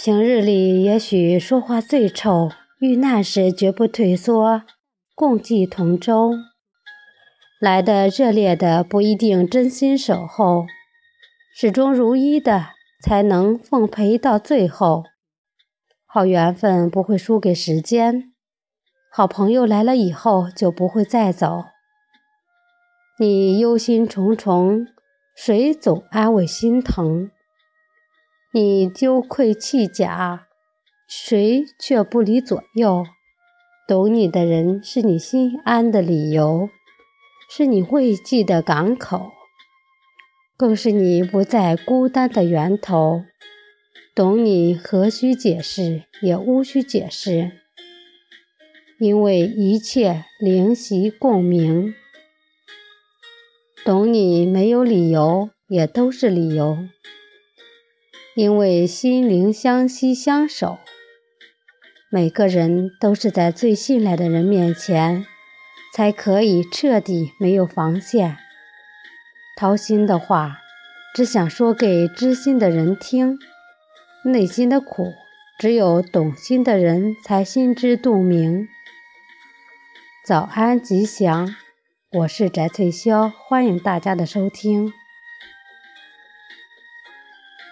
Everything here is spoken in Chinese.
平日里也许说话最臭，遇难时绝不退缩，共济同舟。来的热烈的不一定真心守候，始终如一的才能奉陪到最后。好缘分不会输给时间，好朋友来了以后就不会再走。你忧心忡忡。谁总安慰心疼？你丢盔弃甲，谁却不离左右？懂你的人是你心安的理由，是你慰藉的港口，更是你不再孤单的源头。懂你何须解释，也无需解释，因为一切灵犀共鸣。懂你没有理由，也都是理由，因为心灵相惜相守。每个人都是在最信赖的人面前，才可以彻底没有防线。掏心的话，只想说给知心的人听，内心的苦，只有懂心的人才心知肚明。早安，吉祥。我是翟翠潇，欢迎大家的收听。